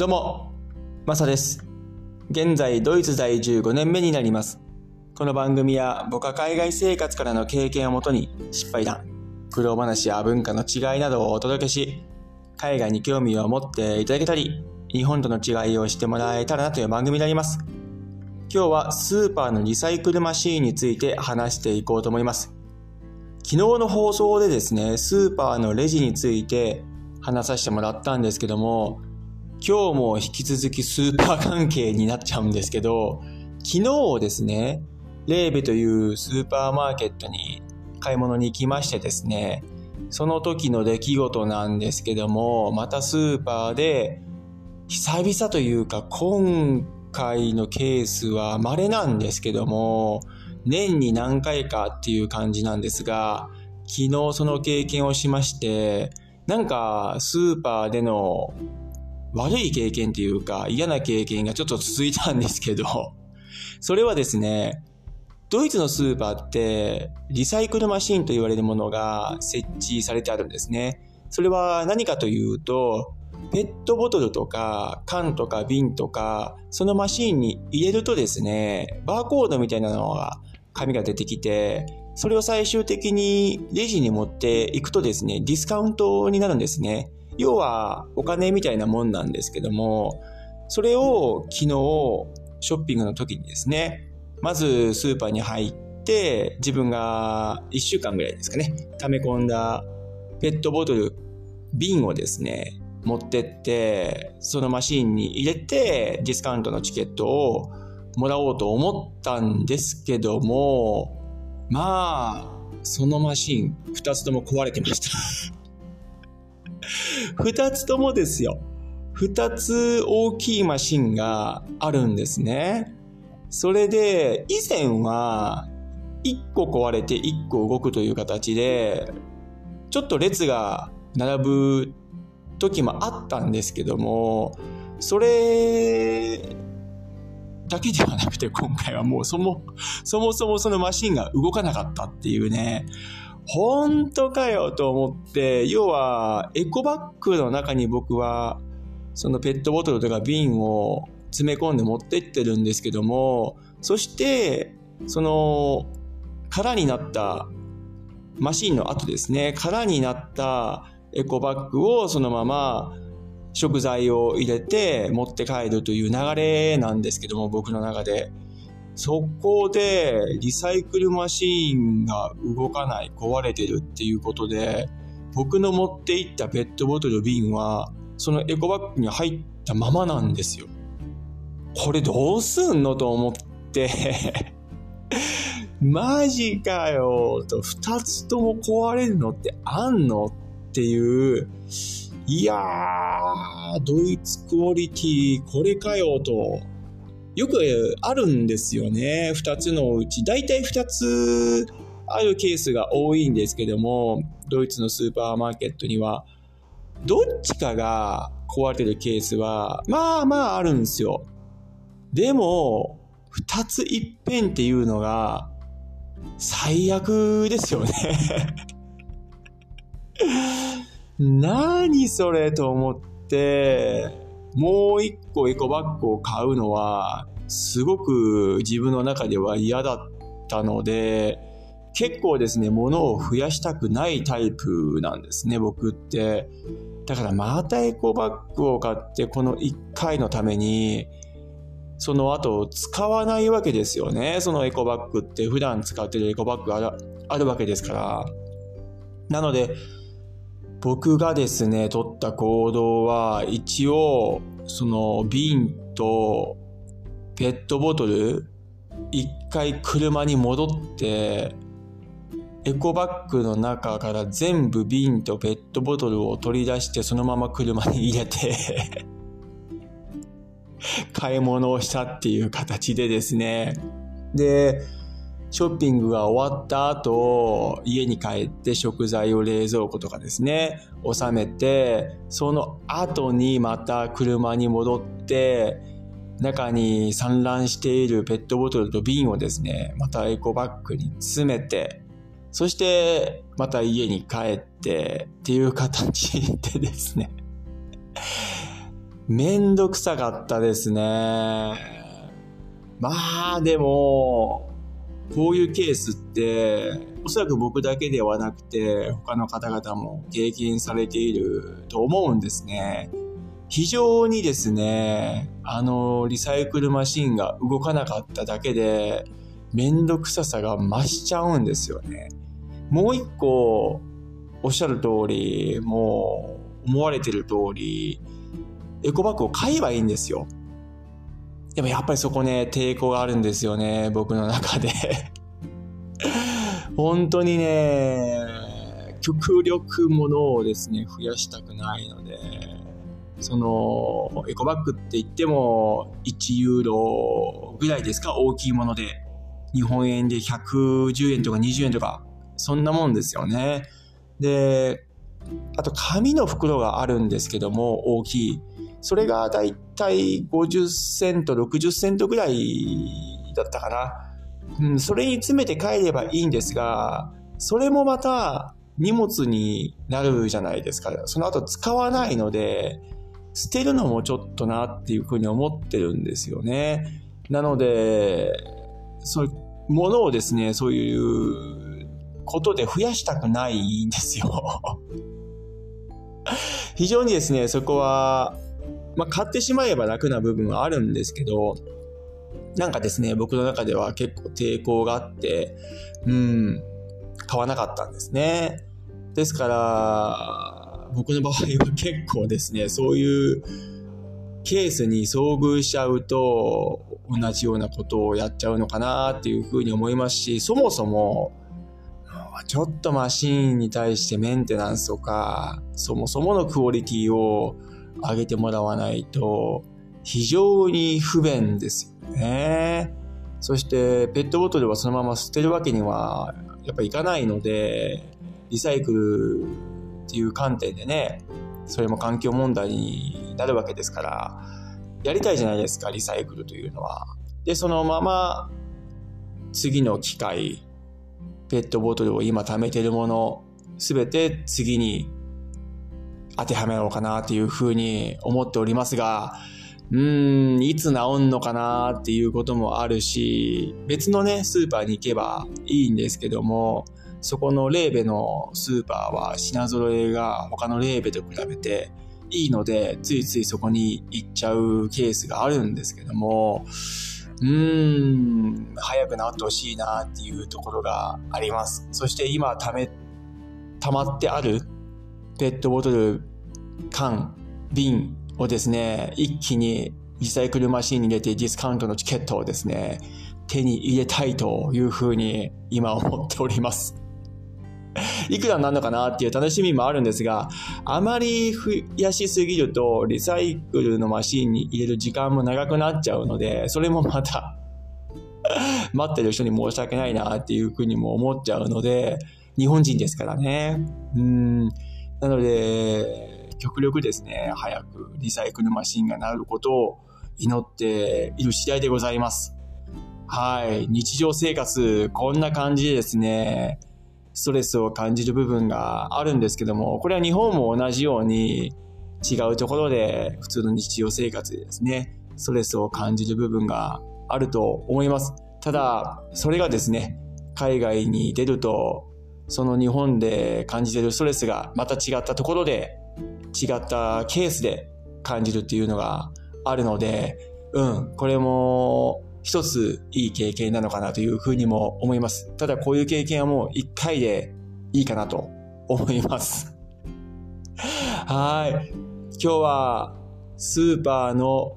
どうも、マサです。現在、ドイツ在住5年目になります。この番組は、僕は海外生活からの経験をもとに、失敗談、苦労話や文化の違いなどをお届けし、海外に興味を持っていただけたり、日本との違いをしてもらえたらなという番組になります。今日はスーパーのリサイクルマシーンについて話していこうと思います。昨日の放送でですね、スーパーのレジについて話させてもらったんですけども、今日も引き続きスーパー関係になっちゃうんですけど、昨日ですね、レーベというスーパーマーケットに買い物に行きましてですね、その時の出来事なんですけども、またスーパーで久々というか今回のケースは稀なんですけども、年に何回かっていう感じなんですが、昨日その経験をしまして、なんかスーパーでの悪い経験っていうか嫌な経験がちょっと続いたんですけど、それはですね、ドイツのスーパーってリサイクルマシンと言われるものが設置されてあるんですね。それは何かというと、ペットボトルとか缶とか瓶とか、そのマシンに入れるとですね、バーコードみたいなのが、紙が出てきて、それを最終的にレジに持っていくとですね、ディスカウントになるんですね。要はお金みたいなもんなんですけども、それを昨日ショッピングの時にですね、まずスーパーに入って自分が1週間ぐらいですかね、溜め込んだペットボトル、瓶をですね、持ってって、そのマシンに入れてディスカウントのチケットをもらおうと思ったんですけども、まあ、そのマシン2つとも壊れてました。2つともですよ。2つ大きいマシンがあるんですね。それで、以前は1個壊れて1個動くという形で、ちょっと列が並ぶ時もあったんですけども、それだけではなくて今回はもうそもそもそもそのマシンが動かなかったっていうね、本当かよと思って、要はエコバッグの中に僕はそのペットボトルとか瓶を詰め込んで持ってってるんですけども、そしてその空になったマシンの後ですね、空になったエコバッグをそのまま食材を入れて持って帰るという流れなんですけども、僕の中で。そこでリサイクルマシーンが動かない、壊れてるっていうことで、僕の持っていったペットボトル瓶は、そのエコバッグに入ったままなんですよ。これどうすんのと思って、マジかよと、二つとも壊れるのってあんのっていう、いやー、ドイツクオリティ、これかよと、よくあるんですよね。二つのうち。だいたい二つあるケースが多いんですけども、ドイツのスーパーマーケットには、どっちかが壊れてるケースは、まあまああるんですよ。でも、二ついっぺんっていうのが、最悪ですよね。何それと思って、もう一個エコバッグを買うのは、すごく自分の中では嫌だったので、結構ですね、物を増やしたくないタイプなんですね、僕って。だからまたエコバッグを買って、この一回のために、その後使わないわけですよね。そのエコバッグって普段使ってるエコバッグあるわけですから。なので、僕がですね、取った行動は、一応、その瓶とペットボトル、一回車に戻って、エコバッグの中から全部瓶とペットボトルを取り出して、そのまま車に入れて買い物をしたっていう形でですね。で、ショッピングが終わった後、家に帰って食材を冷蔵庫とかですね、収めて、その後にまた車に戻って、中に散乱しているペットボトルと瓶をですね、またエコバッグに詰めて、そしてまた家に帰ってっていう形でですね、めんどくさかったですね。まあでも、こういうケースって、おそらく僕だけではなくて、他の方々も経験されていると思うんですね。非常にですね、あの、リサイクルマシンが動かなかっただけで、めんどくささが増しちゃうんですよね。もう一個、おっしゃる通り、もう、思われてる通り、エコバッグを買えばいいんですよ。でもやっぱりそこね、抵抗があるんですよね、僕の中で 本当にね、極力ものをですね、増やしたくないので、その、エコバッグって言っても、1ユーロぐらいですか大きいもので。日本円で110円とか20円とか、そんなもんですよね。で、あと紙の袋があるんですけども、大きい。それがだいたい50セント、60セントぐらいだったかな。うん、それに詰めて帰ればいいんですが、それもまた荷物になるじゃないですか。その後使わないので、捨てるのもちょっとなっていうふうに思ってるんですよね。なので、そういうものをですね、そういうことで増やしたくないんですよ。非常にですね、そこは、まあ、買ってしまえば楽な部分はあるんですけど、なんかですね、僕の中では結構抵抗があって、うん、買わなかったんですね。ですから、僕の場合は結構ですね、そういうケースに遭遇しちゃうと、同じようなことをやっちゃうのかなっていうふうに思いますし、そもそも、ちょっとマシーンに対してメンテナンスとか、そもそものクオリティを上げてもらわないと、非常に不便ですよね。そして、ペットボトルはそのまま捨てるわけには、やっぱいかないので、リサイクルっていう観点でね、それも環境問題になるわけですから、やりたいじゃないですか、リサイクルというのは。で、そのまま、次の機械、ペットボトルを今貯めてるもの、すべて次に当てはめようかなっていうふうに思っておりますが、うーん、いつ治んのかなっていうこともあるし、別のね、スーパーに行けばいいんですけども、そこのレーベのスーパーは品揃えが他のレーベと比べていいので、ついついそこに行っちゃうケースがあるんですけども、うーん、早く治ってほしいなっていうところがあります。そして今ため、溜まってあるペットボトル、缶、瓶をですね、一気にリサイクルマシンに入れてディスカウントのチケットをですね、手に入れたいというふうに今思っております。いくらになるのかなっていう楽しみもあるんですが、あまり増やしすぎると、リサイクルのマシンに入れる時間も長くなっちゃうので、それもまた 待ってる人に申し訳ないなっていうふうにも思っちゃうので、日本人ですからね。うん。なので、極力ですね、早くリサイクルマシンがなることを祈っている次第でございます。はい。日常生活、こんな感じでですね、ストレスを感じる部分があるんですけども、これは日本も同じように違うところで普通の日常生活でですね、ストレスを感じる部分があると思います。ただ、それがですね、海外に出ると、その日本で感じてるストレスがまた違ったところで、違ったケースで感じるっていうのがあるので、うん、これも一ついい経験なのかなというふうにも思います。ただこういう経験はもう一回でいいかなと思います。はい。今日はスーパーの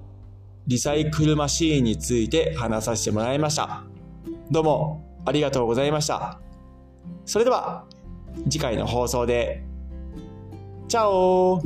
リサイクルマシーンについて話させてもらいました。どうもありがとうございました。それでは次回の放送で。チャオ